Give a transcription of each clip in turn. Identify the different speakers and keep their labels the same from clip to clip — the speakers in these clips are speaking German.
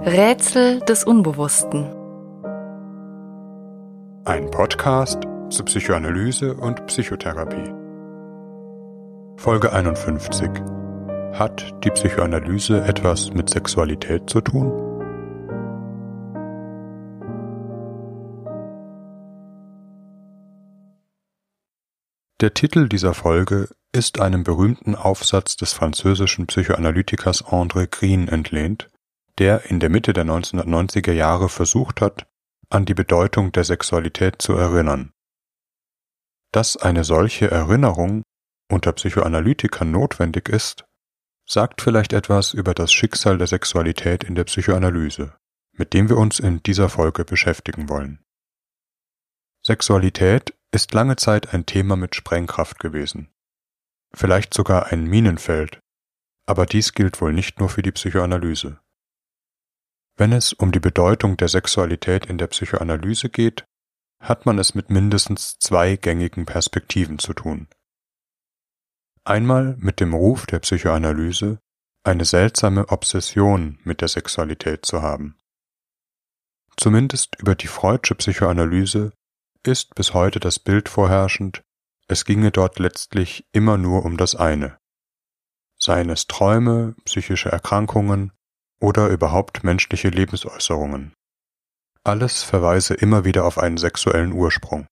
Speaker 1: Rätsel des Unbewussten.
Speaker 2: Ein Podcast zu Psychoanalyse und Psychotherapie. Folge 51. Hat die Psychoanalyse etwas mit Sexualität zu tun? Der Titel dieser Folge ist einem berühmten Aufsatz des französischen Psychoanalytikers André Green entlehnt, der in der Mitte der 1990er Jahre versucht hat, an die Bedeutung der Sexualität zu erinnern. Dass eine solche Erinnerung unter Psychoanalytikern notwendig ist, sagt vielleicht etwas über das Schicksal der Sexualität in der Psychoanalyse, mit dem wir uns in dieser Folge beschäftigen wollen. Sexualität ist lange Zeit ein Thema mit Sprengkraft gewesen, vielleicht sogar ein Minenfeld, aber dies gilt wohl nicht nur für die Psychoanalyse. Wenn es um die Bedeutung der Sexualität in der Psychoanalyse geht, hat man es mit mindestens zwei gängigen Perspektiven zu tun. Einmal mit dem Ruf der Psychoanalyse, eine seltsame Obsession mit der Sexualität zu haben. Zumindest über die Freudsche Psychoanalyse ist bis heute das Bild vorherrschend, es ginge dort letztlich immer nur um das eine. Seien es Träume, psychische Erkrankungen oder überhaupt menschliche Lebensäußerungen. Alles verweise immer wieder auf einen sexuellen Ursprung.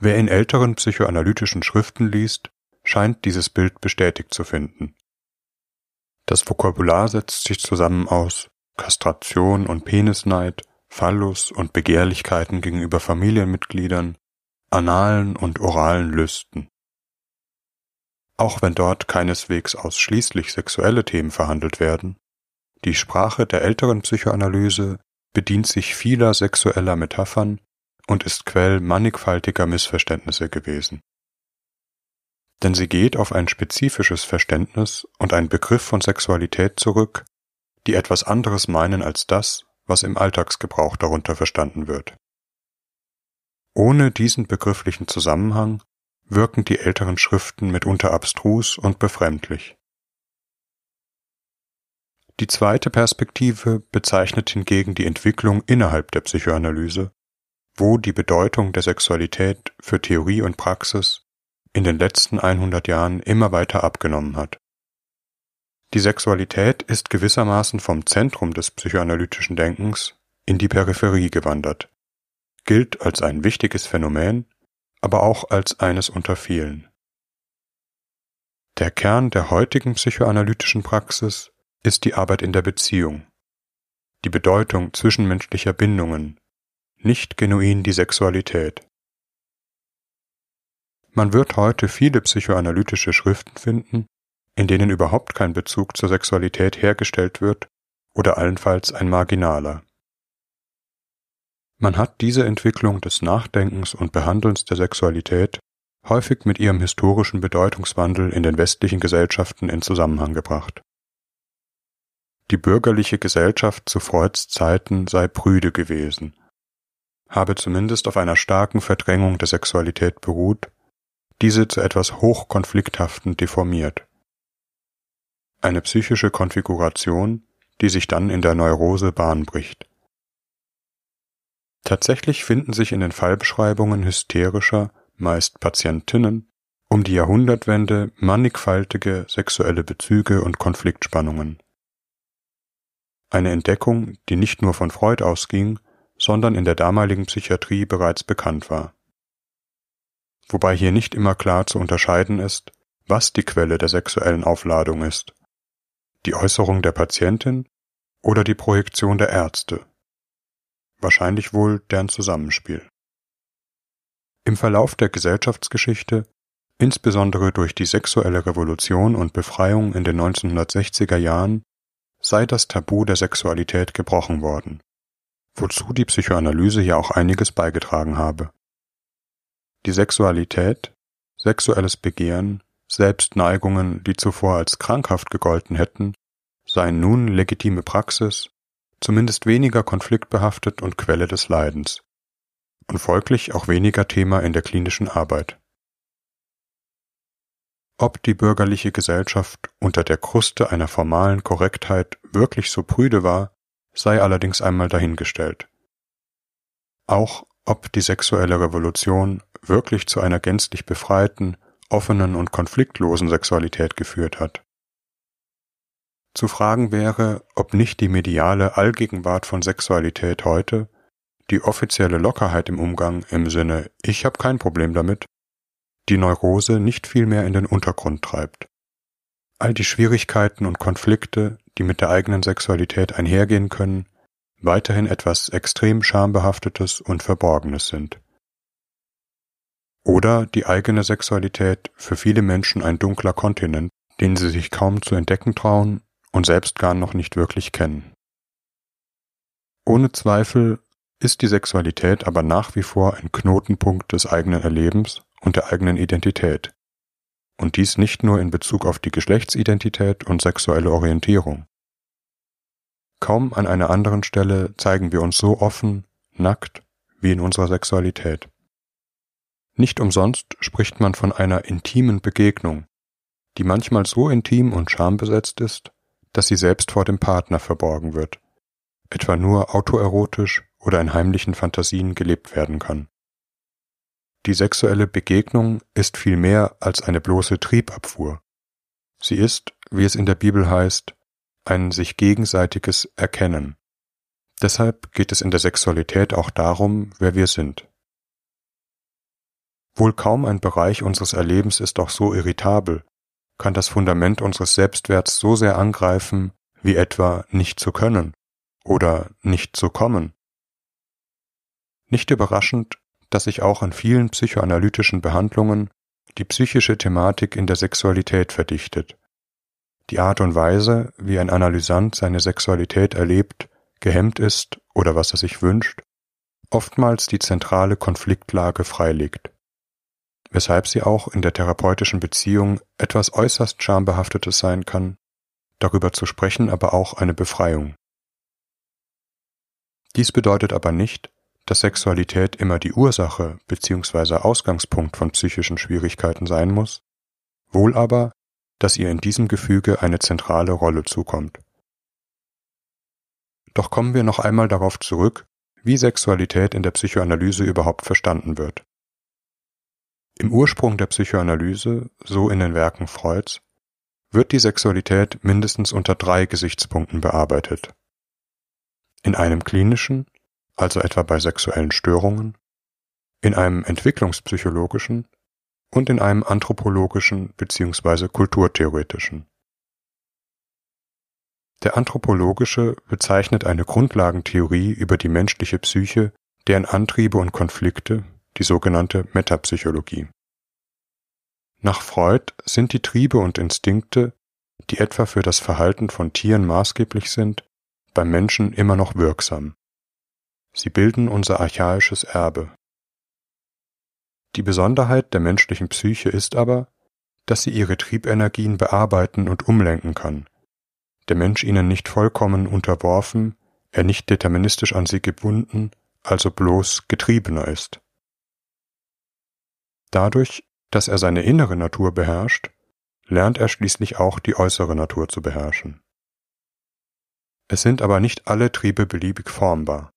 Speaker 2: Wer in älteren psychoanalytischen Schriften liest, scheint dieses Bild bestätigt zu finden. Das Vokabular setzt sich zusammen aus Kastration und Penisneid, Phallus und Begehrlichkeiten gegenüber Familienmitgliedern, analen und oralen Lüsten. Auch wenn dort keineswegs ausschließlich sexuelle Themen verhandelt werden, die Sprache der älteren Psychoanalyse bedient sich vieler sexueller Metaphern und ist Quell mannigfaltiger Missverständnisse gewesen. Denn sie geht auf ein spezifisches Verständnis und einen Begriff von Sexualität zurück, die etwas anderes meinen als das, was im Alltagsgebrauch darunter verstanden wird. Ohne diesen begrifflichen Zusammenhang wirken die älteren Schriften mitunter abstrus und befremdlich. Die zweite Perspektive bezeichnet hingegen die Entwicklung innerhalb der Psychoanalyse, wo die Bedeutung der Sexualität für Theorie und Praxis in den letzten 100 Jahren immer weiter abgenommen hat. Die Sexualität ist gewissermaßen vom Zentrum des psychoanalytischen Denkens in die Peripherie gewandert, gilt als ein wichtiges Phänomen, aber auch als eines unter vielen. Der Kern der heutigen psychoanalytischen Praxis ist die Arbeit in der Beziehung, die Bedeutung zwischenmenschlicher Bindungen, nicht genuin die Sexualität. Man wird heute viele psychoanalytische Schriften finden, in denen überhaupt kein Bezug zur Sexualität hergestellt wird oder allenfalls ein marginaler. Man hat diese Entwicklung des Nachdenkens und Behandelns der Sexualität häufig mit ihrem historischen Bedeutungswandel in den westlichen Gesellschaften in Zusammenhang gebracht. Die bürgerliche Gesellschaft zu Freuds Zeiten sei prüde gewesen, habe zumindest auf einer starken Verdrängung der Sexualität beruht, diese zu etwas Hochkonflikthaften deformiert. Eine psychische Konfiguration, die sich dann in der Neurose Bahn bricht. Tatsächlich finden sich in den Fallbeschreibungen hysterischer, meist Patientinnen, um die Jahrhundertwende mannigfaltige sexuelle Bezüge und Konfliktspannungen eine Entdeckung, die nicht nur von Freud ausging, sondern in der damaligen Psychiatrie bereits bekannt war. Wobei hier nicht immer klar zu unterscheiden ist, was die Quelle der sexuellen Aufladung ist. Die Äußerung der Patientin oder die Projektion der Ärzte. Wahrscheinlich wohl deren Zusammenspiel. Im Verlauf der Gesellschaftsgeschichte, insbesondere durch die sexuelle Revolution und Befreiung in den 1960er Jahren, sei das Tabu der Sexualität gebrochen worden, wozu die Psychoanalyse ja auch einiges beigetragen habe. Die Sexualität, sexuelles Begehren, Selbstneigungen, die zuvor als krankhaft gegolten hätten, seien nun legitime Praxis, zumindest weniger konfliktbehaftet und Quelle des Leidens und folglich auch weniger Thema in der klinischen Arbeit. Ob die bürgerliche Gesellschaft unter der Kruste einer formalen Korrektheit wirklich so prüde war, sei allerdings einmal dahingestellt. Auch ob die sexuelle Revolution wirklich zu einer gänzlich befreiten, offenen und konfliktlosen Sexualität geführt hat. Zu fragen wäre, ob nicht die mediale Allgegenwart von Sexualität heute, die offizielle Lockerheit im Umgang im Sinne ich habe kein Problem damit, die Neurose nicht viel mehr in den Untergrund treibt. All die Schwierigkeiten und Konflikte, die mit der eigenen Sexualität einhergehen können, weiterhin etwas extrem schambehaftetes und Verborgenes sind. Oder die eigene Sexualität für viele Menschen ein dunkler Kontinent, den sie sich kaum zu entdecken trauen und selbst gar noch nicht wirklich kennen. Ohne Zweifel ist die Sexualität aber nach wie vor ein Knotenpunkt des eigenen Erlebens und der eigenen Identität. Und dies nicht nur in Bezug auf die Geschlechtsidentität und sexuelle Orientierung. Kaum an einer anderen Stelle zeigen wir uns so offen, nackt wie in unserer Sexualität. Nicht umsonst spricht man von einer intimen Begegnung, die manchmal so intim und schambesetzt ist, dass sie selbst vor dem Partner verborgen wird, etwa nur autoerotisch oder in heimlichen Fantasien gelebt werden kann. Die sexuelle Begegnung ist viel mehr als eine bloße Triebabfuhr. Sie ist, wie es in der Bibel heißt, ein sich gegenseitiges Erkennen. Deshalb geht es in der Sexualität auch darum, wer wir sind. Wohl kaum ein Bereich unseres Erlebens ist auch so irritabel, kann das Fundament unseres Selbstwerts so sehr angreifen, wie etwa nicht zu können oder nicht zu kommen. Nicht überraschend, dass sich auch an vielen psychoanalytischen Behandlungen die psychische Thematik in der Sexualität verdichtet die Art und Weise, wie ein Analysant seine Sexualität erlebt, gehemmt ist oder was er sich wünscht, oftmals die zentrale Konfliktlage freilegt, weshalb sie auch in der therapeutischen Beziehung etwas äußerst schambehaftetes sein kann, darüber zu sprechen aber auch eine Befreiung. Dies bedeutet aber nicht, dass Sexualität immer die Ursache bzw. Ausgangspunkt von psychischen Schwierigkeiten sein muss, wohl aber, dass ihr in diesem Gefüge eine zentrale Rolle zukommt. Doch kommen wir noch einmal darauf zurück, wie Sexualität in der Psychoanalyse überhaupt verstanden wird. Im Ursprung der Psychoanalyse, so in den Werken Freuds, wird die Sexualität mindestens unter drei Gesichtspunkten bearbeitet. In einem klinischen, also etwa bei sexuellen Störungen, in einem entwicklungspsychologischen, und in einem anthropologischen bzw. kulturtheoretischen. Der anthropologische bezeichnet eine Grundlagentheorie über die menschliche Psyche, deren Antriebe und Konflikte, die sogenannte Metapsychologie. Nach Freud sind die Triebe und Instinkte, die etwa für das Verhalten von Tieren maßgeblich sind, beim Menschen immer noch wirksam. Sie bilden unser archaisches Erbe. Die Besonderheit der menschlichen Psyche ist aber, dass sie ihre Triebenergien bearbeiten und umlenken kann, der Mensch ihnen nicht vollkommen unterworfen, er nicht deterministisch an sie gebunden, also bloß Getriebener ist. Dadurch, dass er seine innere Natur beherrscht, lernt er schließlich auch die äußere Natur zu beherrschen. Es sind aber nicht alle Triebe beliebig formbar.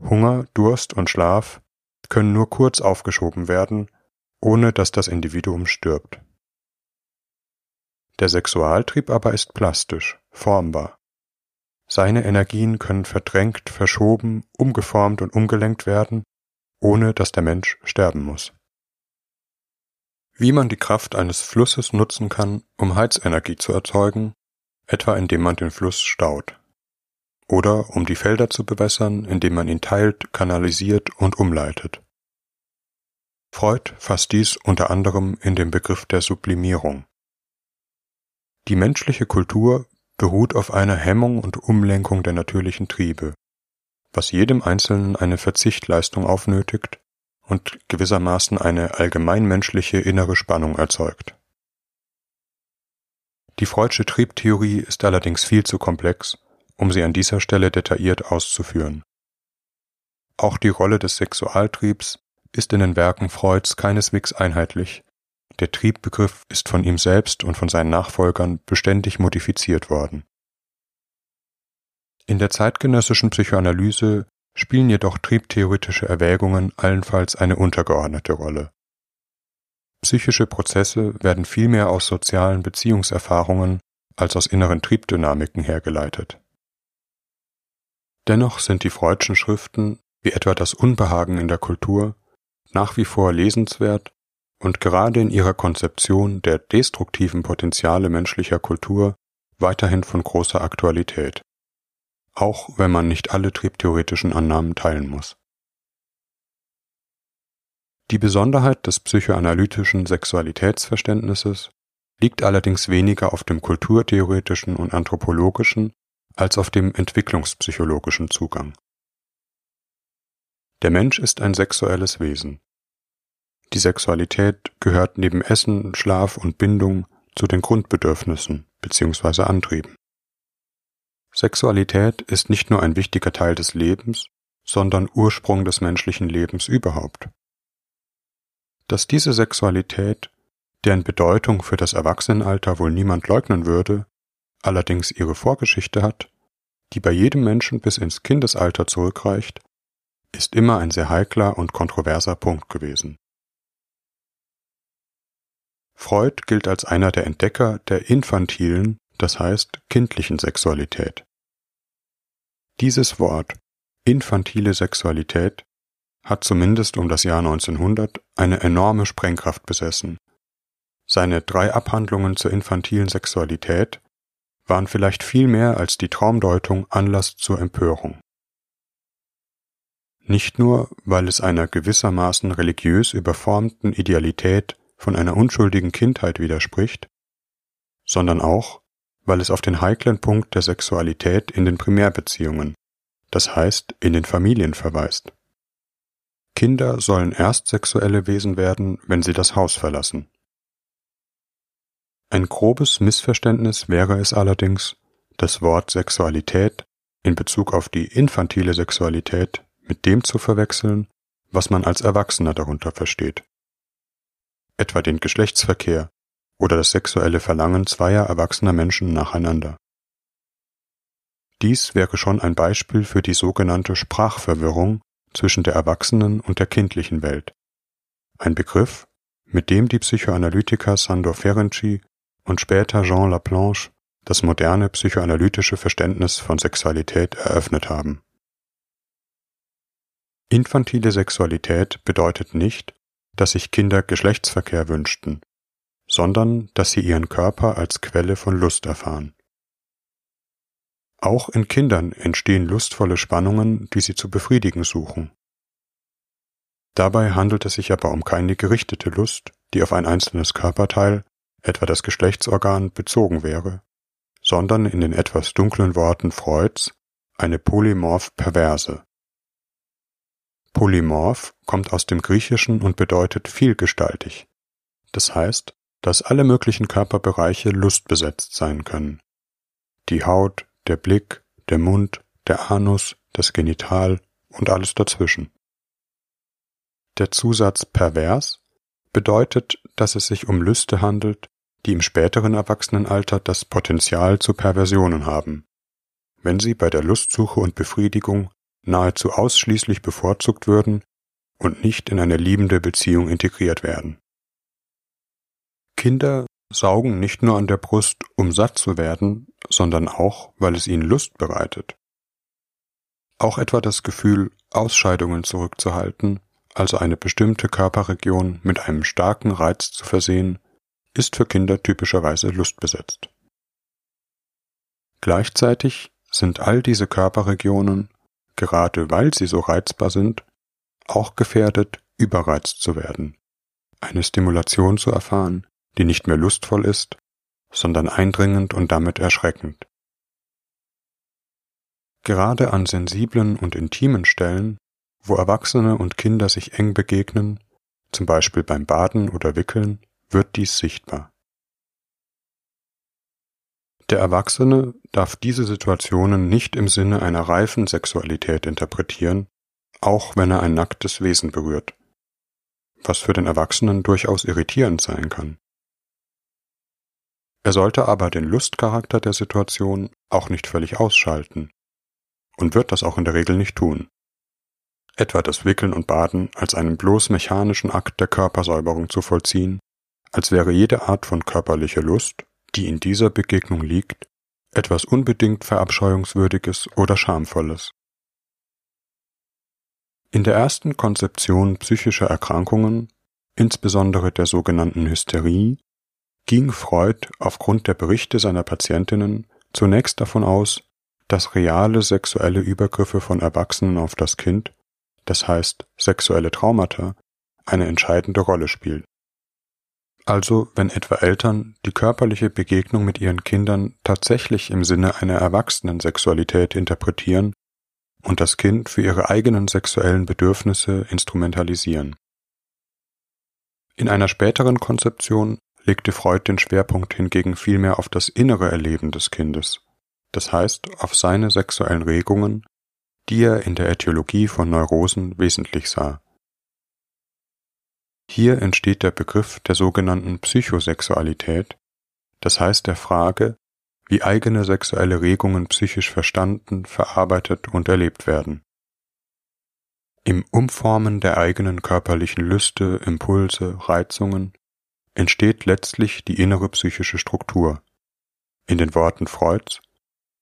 Speaker 2: Hunger, Durst und Schlaf können nur kurz aufgeschoben werden, ohne dass das Individuum stirbt. Der Sexualtrieb aber ist plastisch, formbar. Seine Energien können verdrängt, verschoben, umgeformt und umgelenkt werden, ohne dass der Mensch sterben muss. Wie man die Kraft eines Flusses nutzen kann, um Heizenergie zu erzeugen, etwa indem man den Fluss staut oder um die Felder zu bewässern, indem man ihn teilt, kanalisiert und umleitet. Freud fasst dies unter anderem in dem Begriff der Sublimierung. Die menschliche Kultur beruht auf einer Hemmung und Umlenkung der natürlichen Triebe, was jedem Einzelnen eine Verzichtleistung aufnötigt und gewissermaßen eine allgemeinmenschliche innere Spannung erzeugt. Die Freudsche Triebtheorie ist allerdings viel zu komplex um sie an dieser Stelle detailliert auszuführen. Auch die Rolle des Sexualtriebs ist in den Werken Freuds keineswegs einheitlich, der Triebbegriff ist von ihm selbst und von seinen Nachfolgern beständig modifiziert worden. In der zeitgenössischen Psychoanalyse spielen jedoch triebtheoretische Erwägungen allenfalls eine untergeordnete Rolle. Psychische Prozesse werden vielmehr aus sozialen Beziehungserfahrungen als aus inneren Triebdynamiken hergeleitet. Dennoch sind die Freudschen Schriften, wie etwa das Unbehagen in der Kultur, nach wie vor lesenswert und gerade in ihrer Konzeption der destruktiven Potenziale menschlicher Kultur weiterhin von großer Aktualität, auch wenn man nicht alle triebtheoretischen Annahmen teilen muss. Die Besonderheit des psychoanalytischen Sexualitätsverständnisses liegt allerdings weniger auf dem kulturtheoretischen und anthropologischen als auf dem entwicklungspsychologischen Zugang. Der Mensch ist ein sexuelles Wesen. Die Sexualität gehört neben Essen, Schlaf und Bindung zu den Grundbedürfnissen bzw. Antrieben. Sexualität ist nicht nur ein wichtiger Teil des Lebens, sondern Ursprung des menschlichen Lebens überhaupt. Dass diese Sexualität, deren Bedeutung für das Erwachsenenalter wohl niemand leugnen würde, allerdings ihre Vorgeschichte hat, die bei jedem Menschen bis ins Kindesalter zurückreicht, ist immer ein sehr heikler und kontroverser Punkt gewesen. Freud gilt als einer der Entdecker der infantilen, das heißt kindlichen Sexualität. Dieses Wort infantile Sexualität hat zumindest um das Jahr 1900 eine enorme Sprengkraft besessen. Seine drei Abhandlungen zur infantilen Sexualität waren vielleicht viel mehr als die Traumdeutung Anlass zur Empörung. Nicht nur, weil es einer gewissermaßen religiös überformten Idealität von einer unschuldigen Kindheit widerspricht, sondern auch, weil es auf den heiklen Punkt der Sexualität in den Primärbeziehungen, das heißt in den Familien verweist. Kinder sollen erst sexuelle Wesen werden, wenn sie das Haus verlassen. Ein grobes Missverständnis wäre es allerdings, das Wort Sexualität in Bezug auf die infantile Sexualität mit dem zu verwechseln, was man als Erwachsener darunter versteht. Etwa den Geschlechtsverkehr oder das sexuelle Verlangen zweier erwachsener Menschen nacheinander. Dies wäre schon ein Beispiel für die sogenannte Sprachverwirrung zwischen der erwachsenen und der kindlichen Welt. Ein Begriff, mit dem die Psychoanalytiker Sandor Ferenczi und später Jean Laplanche das moderne psychoanalytische Verständnis von Sexualität eröffnet haben. Infantile Sexualität bedeutet nicht, dass sich Kinder Geschlechtsverkehr wünschten, sondern dass sie ihren Körper als Quelle von Lust erfahren. Auch in Kindern entstehen lustvolle Spannungen, die sie zu befriedigen suchen. Dabei handelt es sich aber um keine gerichtete Lust, die auf ein einzelnes Körperteil, etwa das Geschlechtsorgan, bezogen wäre, sondern in den etwas dunklen Worten Freuds eine polymorph perverse. Polymorph kommt aus dem Griechischen und bedeutet vielgestaltig. Das heißt, dass alle möglichen Körperbereiche lustbesetzt sein können. Die Haut, der Blick, der Mund, der Anus, das Genital und alles dazwischen. Der Zusatz pervers bedeutet, dass es sich um Lüste handelt, die im späteren Erwachsenenalter das Potenzial zu Perversionen haben, wenn sie bei der Lustsuche und Befriedigung nahezu ausschließlich bevorzugt würden und nicht in eine liebende Beziehung integriert werden. Kinder saugen nicht nur an der Brust, um satt zu werden, sondern auch, weil es ihnen Lust bereitet. Auch etwa das Gefühl, Ausscheidungen zurückzuhalten, also eine bestimmte Körperregion mit einem starken Reiz zu versehen, ist für Kinder typischerweise lustbesetzt. Gleichzeitig sind all diese Körperregionen, gerade weil sie so reizbar sind, auch gefährdet, überreizt zu werden, eine Stimulation zu erfahren, die nicht mehr lustvoll ist, sondern eindringend und damit erschreckend. Gerade an sensiblen und intimen Stellen, wo Erwachsene und Kinder sich eng begegnen, zum Beispiel beim Baden oder Wickeln, wird dies sichtbar. Der Erwachsene darf diese Situationen nicht im Sinne einer reifen Sexualität interpretieren, auch wenn er ein nacktes Wesen berührt. was für den Erwachsenen durchaus irritierend sein kann. Er sollte aber den Lustcharakter der Situation auch nicht völlig ausschalten und wird das auch in der Regel nicht tun. Etwa das Wickeln und Baden als einen bloß mechanischen Akt der Körpersäuberung zu vollziehen, als wäre jede Art von körperlicher Lust, die in dieser Begegnung liegt, etwas unbedingt Verabscheuungswürdiges oder Schamvolles. In der ersten Konzeption psychischer Erkrankungen, insbesondere der sogenannten Hysterie, ging Freud aufgrund der Berichte seiner Patientinnen zunächst davon aus, dass reale sexuelle Übergriffe von Erwachsenen auf das Kind, das heißt sexuelle Traumata, eine entscheidende Rolle spielen. Also wenn etwa Eltern die körperliche Begegnung mit ihren Kindern tatsächlich im Sinne einer erwachsenen Sexualität interpretieren und das Kind für ihre eigenen sexuellen Bedürfnisse instrumentalisieren. In einer späteren Konzeption legte Freud den Schwerpunkt hingegen vielmehr auf das innere Erleben des Kindes, das heißt auf seine sexuellen Regungen, die er in der Äthiologie von Neurosen wesentlich sah. Hier entsteht der Begriff der sogenannten Psychosexualität, das heißt der Frage, wie eigene sexuelle Regungen psychisch verstanden, verarbeitet und erlebt werden. Im Umformen der eigenen körperlichen Lüste, Impulse, Reizungen entsteht letztlich die innere psychische Struktur. In den Worten Freuds,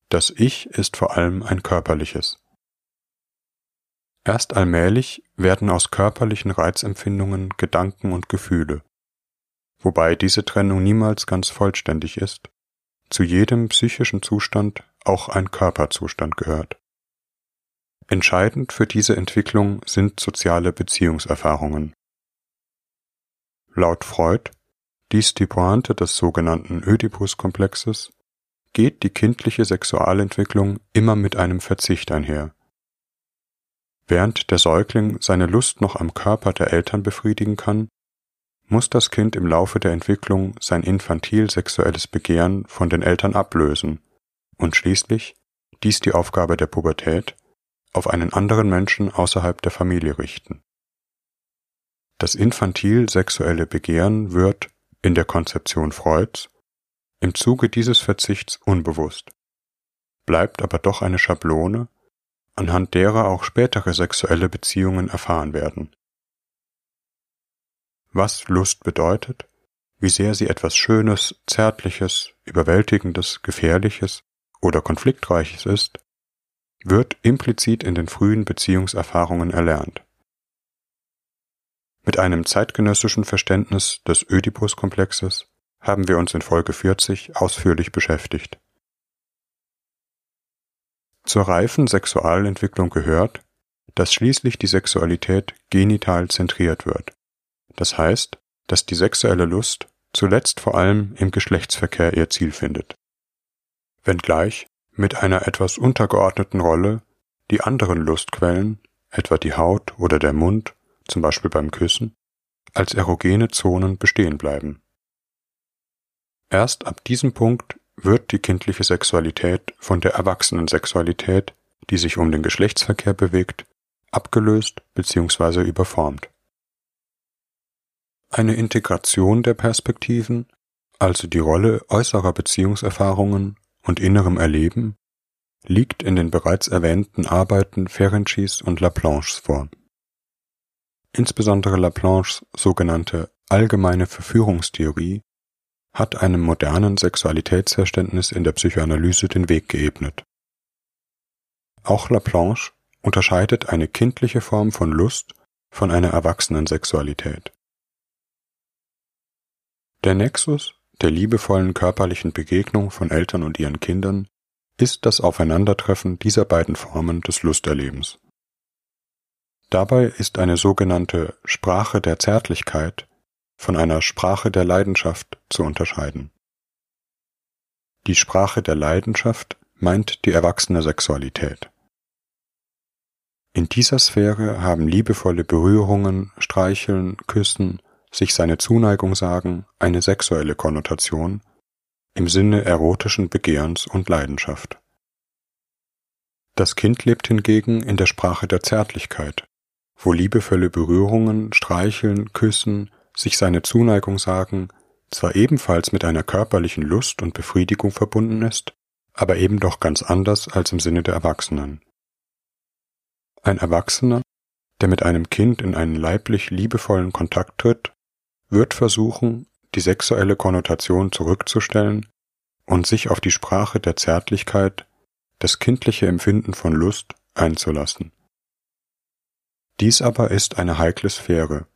Speaker 2: das Ich ist vor allem ein körperliches. Erst allmählich werden aus körperlichen Reizempfindungen Gedanken und Gefühle, wobei diese Trennung niemals ganz vollständig ist zu jedem psychischen Zustand auch ein Körperzustand gehört. Entscheidend für diese Entwicklung sind soziale Beziehungserfahrungen. Laut Freud, dies die Pointe des sogenannten Ödipus-Komplexes, geht die kindliche Sexualentwicklung immer mit einem Verzicht einher. Während der Säugling seine Lust noch am Körper der Eltern befriedigen kann, muss das Kind im Laufe der Entwicklung sein infantil sexuelles Begehren von den Eltern ablösen und schließlich, dies die Aufgabe der Pubertät, auf einen anderen Menschen außerhalb der Familie richten. Das infantil sexuelle Begehren wird, in der Konzeption Freuds, im Zuge dieses Verzichts unbewusst, bleibt aber doch eine Schablone, anhand derer auch spätere sexuelle Beziehungen erfahren werden was Lust bedeutet, wie sehr sie etwas Schönes, Zärtliches, Überwältigendes, Gefährliches oder Konfliktreiches ist, wird implizit in den frühen Beziehungserfahrungen erlernt. Mit einem zeitgenössischen Verständnis des Ödipus-Komplexes haben wir uns in Folge 40 ausführlich beschäftigt. Zur reifen Sexualentwicklung gehört, dass schließlich die Sexualität genital zentriert wird. Das heißt, dass die sexuelle Lust zuletzt vor allem im Geschlechtsverkehr ihr Ziel findet. Wenngleich mit einer etwas untergeordneten Rolle die anderen Lustquellen, etwa die Haut oder der Mund, zum Beispiel beim Küssen, als erogene Zonen bestehen bleiben. Erst ab diesem Punkt wird die kindliche Sexualität von der erwachsenen Sexualität, die sich um den Geschlechtsverkehr bewegt, abgelöst bzw. überformt. Eine Integration der Perspektiven, also die Rolle äußerer Beziehungserfahrungen und innerem Erleben, liegt in den bereits erwähnten Arbeiten Ferencis und Laplanches vor. Insbesondere Laplanches sogenannte allgemeine Verführungstheorie hat einem modernen Sexualitätsverständnis in der Psychoanalyse den Weg geebnet. Auch Laplanche unterscheidet eine kindliche Form von Lust von einer erwachsenen Sexualität. Der Nexus der liebevollen körperlichen Begegnung von Eltern und ihren Kindern ist das Aufeinandertreffen dieser beiden Formen des Lusterlebens. Dabei ist eine sogenannte Sprache der Zärtlichkeit von einer Sprache der Leidenschaft zu unterscheiden. Die Sprache der Leidenschaft meint die erwachsene Sexualität. In dieser Sphäre haben liebevolle Berührungen, Streicheln, Küssen sich seine Zuneigung sagen, eine sexuelle Konnotation im Sinne erotischen Begehrens und Leidenschaft. Das Kind lebt hingegen in der Sprache der Zärtlichkeit, wo liebevolle Berührungen, Streicheln, Küssen, sich seine Zuneigung sagen, zwar ebenfalls mit einer körperlichen Lust und Befriedigung verbunden ist, aber eben doch ganz anders als im Sinne der Erwachsenen. Ein Erwachsener, der mit einem Kind in einen leiblich liebevollen Kontakt tritt, wird versuchen, die sexuelle Konnotation zurückzustellen und sich auf die Sprache der Zärtlichkeit, das kindliche Empfinden von Lust einzulassen. Dies aber ist eine heikle Sphäre,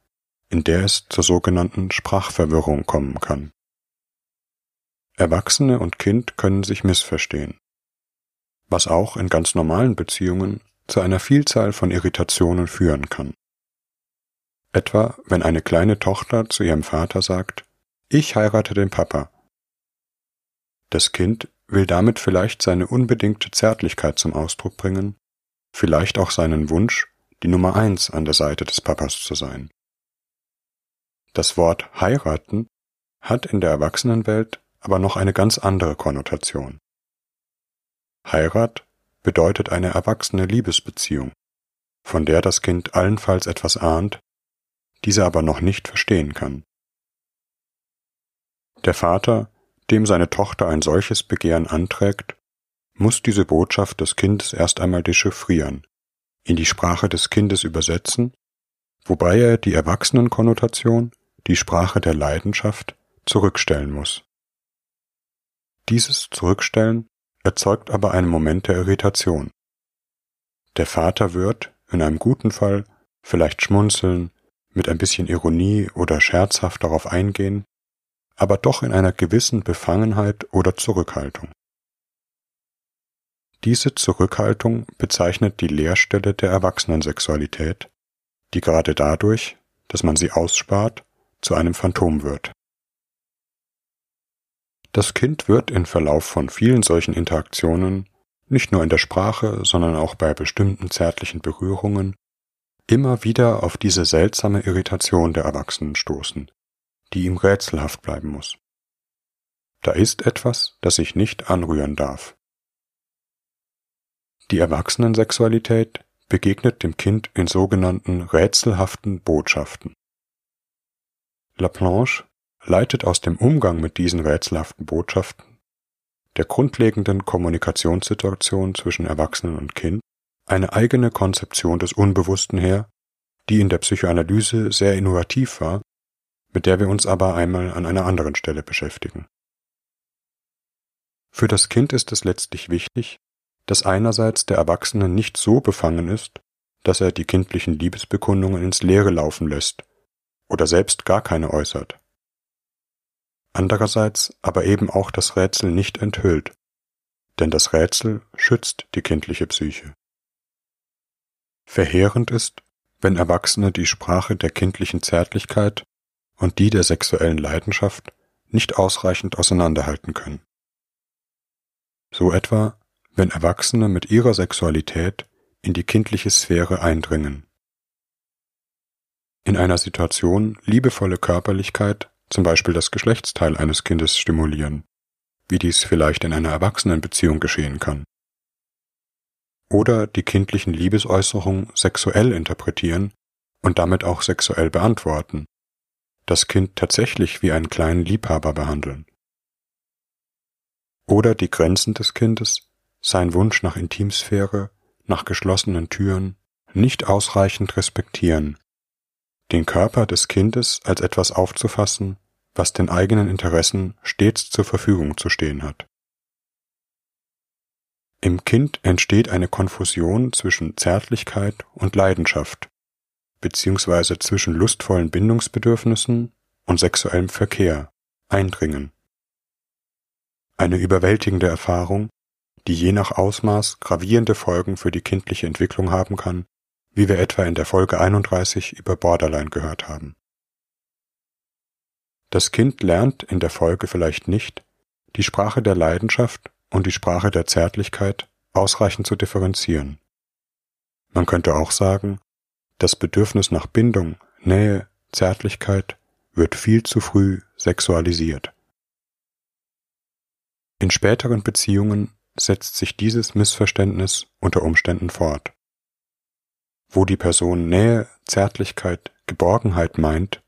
Speaker 2: in der es zur sogenannten Sprachverwirrung kommen kann. Erwachsene und Kind können sich missverstehen, was auch in ganz normalen Beziehungen zu einer Vielzahl von Irritationen führen kann. Etwa wenn eine kleine Tochter zu ihrem Vater sagt, ich heirate den Papa. Das Kind will damit vielleicht seine unbedingte Zärtlichkeit zum Ausdruck bringen, vielleicht auch seinen Wunsch, die Nummer eins an der Seite des Papas zu sein. Das Wort heiraten hat in der Erwachsenenwelt aber noch eine ganz andere Konnotation. Heirat bedeutet eine erwachsene Liebesbeziehung, von der das Kind allenfalls etwas ahnt, diese aber noch nicht verstehen kann. Der Vater, dem seine Tochter ein solches Begehren anträgt, muss diese Botschaft des Kindes erst einmal dechiffrieren, in die Sprache des Kindes übersetzen, wobei er die Erwachsenenkonnotation, die Sprache der Leidenschaft, zurückstellen muss. Dieses Zurückstellen erzeugt aber einen Moment der Irritation. Der Vater wird, in einem guten Fall, vielleicht schmunzeln, mit ein bisschen Ironie oder scherzhaft darauf eingehen, aber doch in einer gewissen Befangenheit oder Zurückhaltung. Diese Zurückhaltung bezeichnet die Leerstelle der Erwachsenensexualität, die gerade dadurch, dass man sie ausspart, zu einem Phantom wird. Das Kind wird im Verlauf von vielen solchen Interaktionen, nicht nur in der Sprache, sondern auch bei bestimmten zärtlichen Berührungen, immer wieder auf diese seltsame Irritation der Erwachsenen stoßen, die ihm rätselhaft bleiben muss. Da ist etwas, das sich nicht anrühren darf. Die Erwachsenensexualität begegnet dem Kind in sogenannten rätselhaften Botschaften. Laplanche leitet aus dem Umgang mit diesen rätselhaften Botschaften, der grundlegenden Kommunikationssituation zwischen Erwachsenen und Kind, eine eigene Konzeption des Unbewussten her, die in der Psychoanalyse sehr innovativ war, mit der wir uns aber einmal an einer anderen Stelle beschäftigen. Für das Kind ist es letztlich wichtig, dass einerseits der Erwachsene nicht so befangen ist, dass er die kindlichen Liebesbekundungen ins Leere laufen lässt oder selbst gar keine äußert, andererseits aber eben auch das Rätsel nicht enthüllt, denn das Rätsel schützt die kindliche Psyche. Verheerend ist, wenn Erwachsene die Sprache der kindlichen Zärtlichkeit und die der sexuellen Leidenschaft nicht ausreichend auseinanderhalten können. So etwa, wenn Erwachsene mit ihrer Sexualität in die kindliche Sphäre eindringen. In einer Situation liebevolle Körperlichkeit zum Beispiel das Geschlechtsteil eines Kindes stimulieren, wie dies vielleicht in einer Erwachsenenbeziehung geschehen kann. Oder die kindlichen Liebesäußerungen sexuell interpretieren und damit auch sexuell beantworten, das Kind tatsächlich wie einen kleinen Liebhaber behandeln. Oder die Grenzen des Kindes, sein Wunsch nach Intimsphäre, nach geschlossenen Türen, nicht ausreichend respektieren den Körper des Kindes als etwas aufzufassen, was den eigenen Interessen stets zur Verfügung zu stehen hat. Im Kind entsteht eine Konfusion zwischen Zärtlichkeit und Leidenschaft, beziehungsweise zwischen lustvollen Bindungsbedürfnissen und sexuellem Verkehr, Eindringen. Eine überwältigende Erfahrung, die je nach Ausmaß gravierende Folgen für die kindliche Entwicklung haben kann wie wir etwa in der Folge 31 über Borderline gehört haben. Das Kind lernt in der Folge vielleicht nicht, die Sprache der Leidenschaft und die Sprache der Zärtlichkeit ausreichend zu differenzieren. Man könnte auch sagen, das Bedürfnis nach Bindung, Nähe, Zärtlichkeit wird viel zu früh sexualisiert. In späteren Beziehungen setzt sich dieses Missverständnis unter Umständen fort. Wo die Person Nähe, Zärtlichkeit, Geborgenheit meint,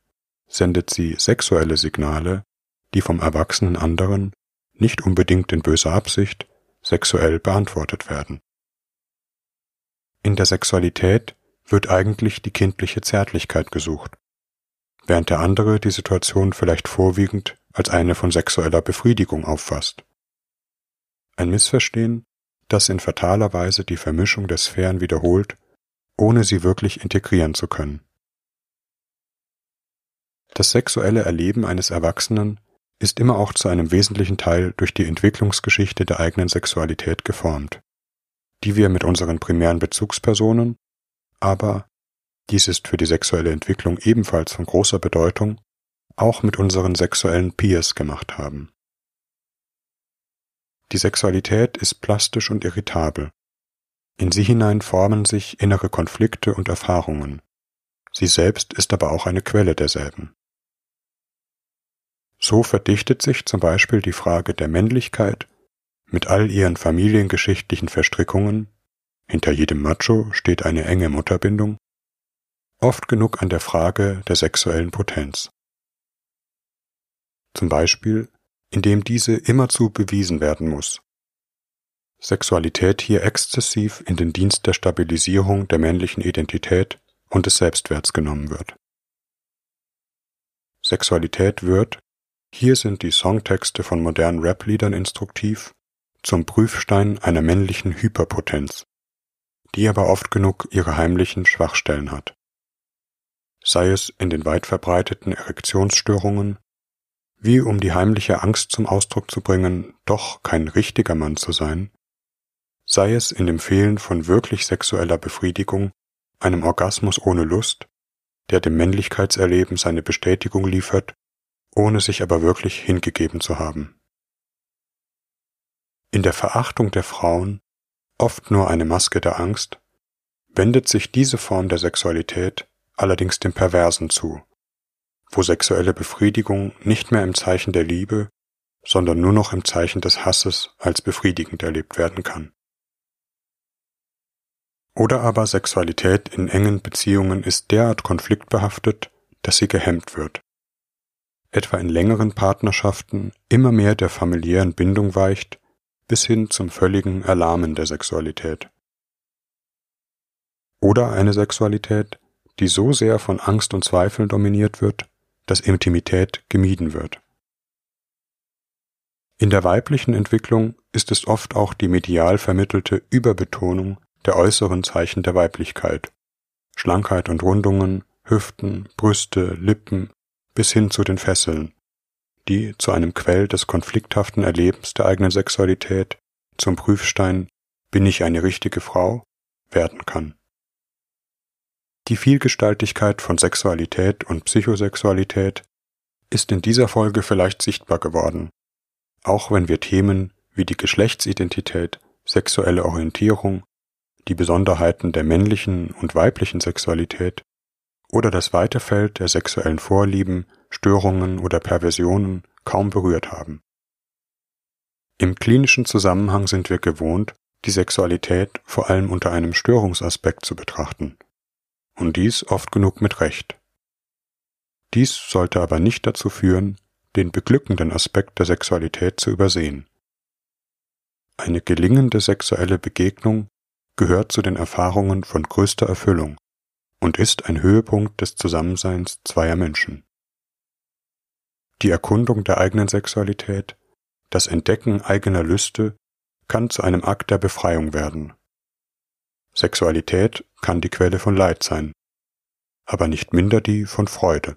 Speaker 2: sendet sie sexuelle Signale, die vom erwachsenen anderen, nicht unbedingt in böser Absicht, sexuell beantwortet werden. In der Sexualität wird eigentlich die kindliche Zärtlichkeit gesucht, während der andere die Situation vielleicht vorwiegend als eine von sexueller Befriedigung auffasst. Ein Missverstehen, das in fataler Weise die Vermischung der Sphären wiederholt, ohne sie wirklich integrieren zu können. Das sexuelle Erleben eines Erwachsenen ist immer auch zu einem wesentlichen Teil durch die Entwicklungsgeschichte der eigenen Sexualität geformt, die wir mit unseren primären Bezugspersonen, aber, dies ist für die sexuelle Entwicklung ebenfalls von großer Bedeutung, auch mit unseren sexuellen Peers gemacht haben. Die Sexualität ist plastisch und irritabel. In sie hinein formen sich innere Konflikte und Erfahrungen. Sie selbst ist aber auch eine Quelle derselben. So verdichtet sich zum Beispiel die Frage der Männlichkeit mit all ihren familiengeschichtlichen Verstrickungen, hinter jedem Macho steht eine enge Mutterbindung, oft genug an der Frage der sexuellen Potenz. Zum Beispiel, indem diese immerzu bewiesen werden muss. Sexualität hier exzessiv in den Dienst der Stabilisierung der männlichen Identität und des Selbstwerts genommen wird. Sexualität wird, hier sind die Songtexte von modernen Rap-Liedern instruktiv, zum Prüfstein einer männlichen Hyperpotenz, die aber oft genug ihre heimlichen Schwachstellen hat. Sei es in den weit verbreiteten Erektionsstörungen, wie um die heimliche Angst zum Ausdruck zu bringen, doch kein richtiger Mann zu sein, sei es in dem Fehlen von wirklich sexueller Befriedigung, einem Orgasmus ohne Lust, der dem Männlichkeitserleben seine Bestätigung liefert ohne sich aber wirklich hingegeben zu haben. In der Verachtung der Frauen, oft nur eine Maske der Angst, wendet sich diese Form der Sexualität allerdings dem Perversen zu, wo sexuelle Befriedigung nicht mehr im Zeichen der Liebe, sondern nur noch im Zeichen des Hasses als befriedigend erlebt werden kann. Oder aber Sexualität in engen Beziehungen ist derart konfliktbehaftet, dass sie gehemmt wird, etwa in längeren Partnerschaften, immer mehr der familiären Bindung weicht, bis hin zum völligen Erlahmen der Sexualität. Oder eine Sexualität, die so sehr von Angst und Zweifeln dominiert wird, dass Intimität gemieden wird. In der weiblichen Entwicklung ist es oft auch die medial vermittelte Überbetonung der äußeren Zeichen der Weiblichkeit, Schlankheit und Rundungen, Hüften, Brüste, Lippen, bis hin zu den Fesseln, die zu einem Quell des konflikthaften Erlebens der eigenen Sexualität, zum Prüfstein bin ich eine richtige Frau werden kann. Die Vielgestaltigkeit von Sexualität und Psychosexualität ist in dieser Folge vielleicht sichtbar geworden, auch wenn wir Themen wie die Geschlechtsidentität, sexuelle Orientierung, die Besonderheiten der männlichen und weiblichen Sexualität oder das weite Feld der sexuellen Vorlieben, Störungen oder Perversionen kaum berührt haben. Im klinischen Zusammenhang sind wir gewohnt, die Sexualität vor allem unter einem Störungsaspekt zu betrachten. Und dies oft genug mit Recht. Dies sollte aber nicht dazu führen, den beglückenden Aspekt der Sexualität zu übersehen. Eine gelingende sexuelle Begegnung gehört zu den Erfahrungen von größter Erfüllung und ist ein Höhepunkt des Zusammenseins zweier Menschen. Die Erkundung der eigenen Sexualität, das Entdecken eigener Lüste kann zu einem Akt der Befreiung werden. Sexualität kann die Quelle von Leid sein, aber nicht minder die von Freude.